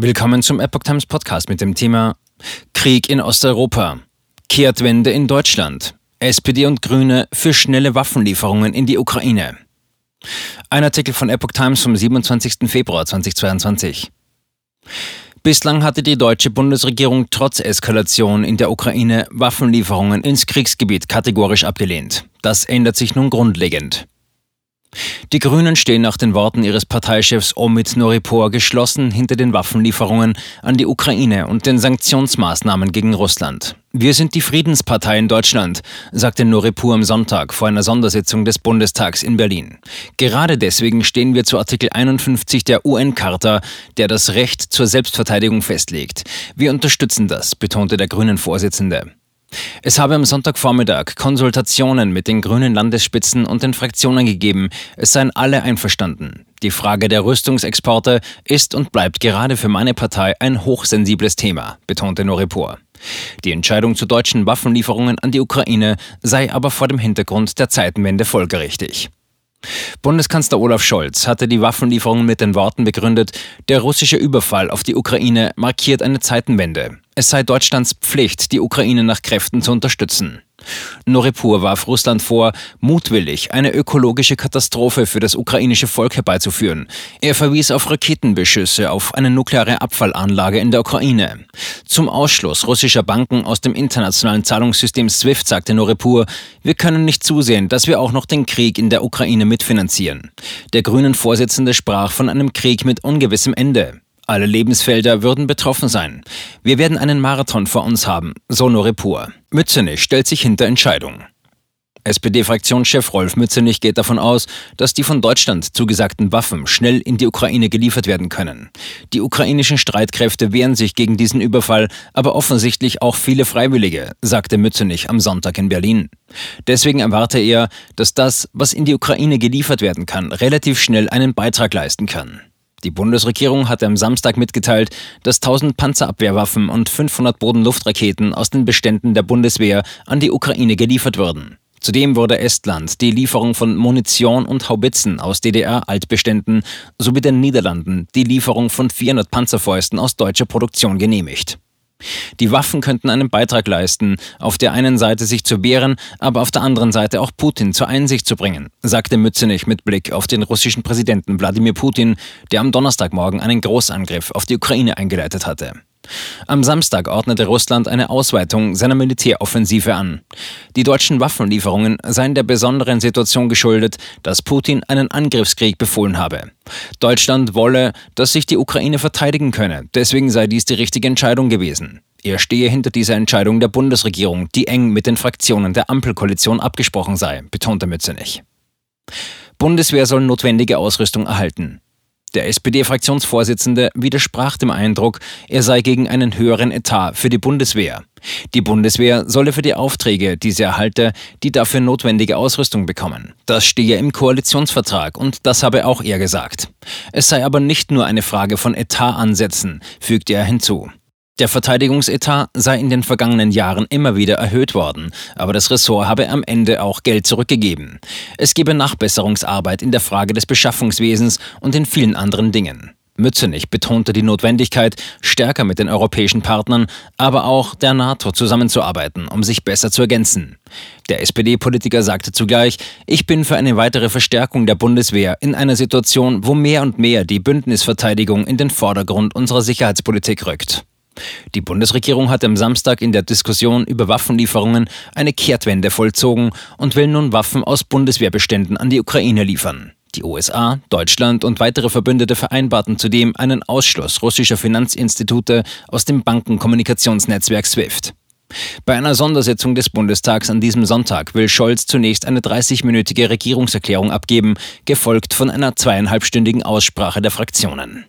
Willkommen zum Epoch Times Podcast mit dem Thema Krieg in Osteuropa, Kehrtwende in Deutschland, SPD und Grüne für schnelle Waffenlieferungen in die Ukraine. Ein Artikel von Epoch Times vom 27. Februar 2022. Bislang hatte die deutsche Bundesregierung trotz Eskalation in der Ukraine Waffenlieferungen ins Kriegsgebiet kategorisch abgelehnt. Das ändert sich nun grundlegend. Die Grünen stehen nach den Worten ihres Parteichefs Omid Noripor geschlossen hinter den Waffenlieferungen an die Ukraine und den Sanktionsmaßnahmen gegen Russland. Wir sind die Friedenspartei in Deutschland, sagte Noripur am Sonntag vor einer Sondersitzung des Bundestags in Berlin. Gerade deswegen stehen wir zu Artikel 51 der UN-Charta, der das Recht zur Selbstverteidigung festlegt. Wir unterstützen das, betonte der Grünen Vorsitzende. Es habe am Sonntagvormittag Konsultationen mit den grünen Landesspitzen und den Fraktionen gegeben. Es seien alle einverstanden. Die Frage der Rüstungsexporte ist und bleibt gerade für meine Partei ein hochsensibles Thema, betonte Noripur. Die Entscheidung zu deutschen Waffenlieferungen an die Ukraine sei aber vor dem Hintergrund der Zeitenwende folgerichtig. Bundeskanzler Olaf Scholz hatte die Waffenlieferungen mit den Worten begründet, der russische Überfall auf die Ukraine markiert eine Zeitenwende. Es sei Deutschlands Pflicht, die Ukraine nach Kräften zu unterstützen. Noripur warf Russland vor, mutwillig eine ökologische Katastrophe für das ukrainische Volk herbeizuführen. Er verwies auf Raketenbeschüsse auf eine nukleare Abfallanlage in der Ukraine. Zum Ausschluss russischer Banken aus dem internationalen Zahlungssystem SWIFT sagte Noripur, wir können nicht zusehen, dass wir auch noch den Krieg in der Ukraine mitfinanzieren. Der grünen Vorsitzende sprach von einem Krieg mit ungewissem Ende. Alle Lebensfelder würden betroffen sein. Wir werden einen Marathon vor uns haben, so Noripur. Mützenich stellt sich hinter Entscheidung. SPD-Fraktionschef Rolf Mützenich geht davon aus, dass die von Deutschland zugesagten Waffen schnell in die Ukraine geliefert werden können. Die ukrainischen Streitkräfte wehren sich gegen diesen Überfall, aber offensichtlich auch viele Freiwillige, sagte Mützenich am Sonntag in Berlin. Deswegen erwarte er, dass das, was in die Ukraine geliefert werden kann, relativ schnell einen Beitrag leisten kann. Die Bundesregierung hatte am Samstag mitgeteilt, dass 1000 Panzerabwehrwaffen und 500 Bodenluftraketen aus den Beständen der Bundeswehr an die Ukraine geliefert würden. Zudem wurde Estland die Lieferung von Munition und Haubitzen aus DDR-Altbeständen sowie den Niederlanden die Lieferung von 400 Panzerfäusten aus deutscher Produktion genehmigt. Die Waffen könnten einen Beitrag leisten, auf der einen Seite sich zu wehren, aber auf der anderen Seite auch Putin zur Einsicht zu bringen, sagte Mützenich mit Blick auf den russischen Präsidenten Wladimir Putin, der am Donnerstagmorgen einen Großangriff auf die Ukraine eingeleitet hatte. Am Samstag ordnete Russland eine Ausweitung seiner Militäroffensive an. Die deutschen Waffenlieferungen seien der besonderen Situation geschuldet, dass Putin einen Angriffskrieg befohlen habe. Deutschland wolle, dass sich die Ukraine verteidigen könne, deswegen sei dies die richtige Entscheidung gewesen. Er stehe hinter dieser Entscheidung der Bundesregierung, die eng mit den Fraktionen der Ampelkoalition abgesprochen sei, betonte Mützenich. Bundeswehr soll notwendige Ausrüstung erhalten. Der SPD-Fraktionsvorsitzende widersprach dem Eindruck, er sei gegen einen höheren Etat für die Bundeswehr. Die Bundeswehr solle für die Aufträge, die sie erhalte, die dafür notwendige Ausrüstung bekommen. Das stehe im Koalitionsvertrag und das habe auch er gesagt. Es sei aber nicht nur eine Frage von Etatansätzen, fügte er hinzu. Der Verteidigungsetat sei in den vergangenen Jahren immer wieder erhöht worden, aber das Ressort habe am Ende auch Geld zurückgegeben. Es gebe Nachbesserungsarbeit in der Frage des Beschaffungswesens und in vielen anderen Dingen. Mützenich betonte die Notwendigkeit, stärker mit den europäischen Partnern, aber auch der NATO zusammenzuarbeiten, um sich besser zu ergänzen. Der SPD-Politiker sagte zugleich, ich bin für eine weitere Verstärkung der Bundeswehr in einer Situation, wo mehr und mehr die Bündnisverteidigung in den Vordergrund unserer Sicherheitspolitik rückt. Die Bundesregierung hat am Samstag in der Diskussion über Waffenlieferungen eine Kehrtwende vollzogen und will nun Waffen aus Bundeswehrbeständen an die Ukraine liefern. Die USA, Deutschland und weitere Verbündete vereinbarten zudem einen Ausschluss russischer Finanzinstitute aus dem Bankenkommunikationsnetzwerk SWIFT. Bei einer Sondersitzung des Bundestags an diesem Sonntag will Scholz zunächst eine 30-minütige Regierungserklärung abgeben, gefolgt von einer zweieinhalbstündigen Aussprache der Fraktionen.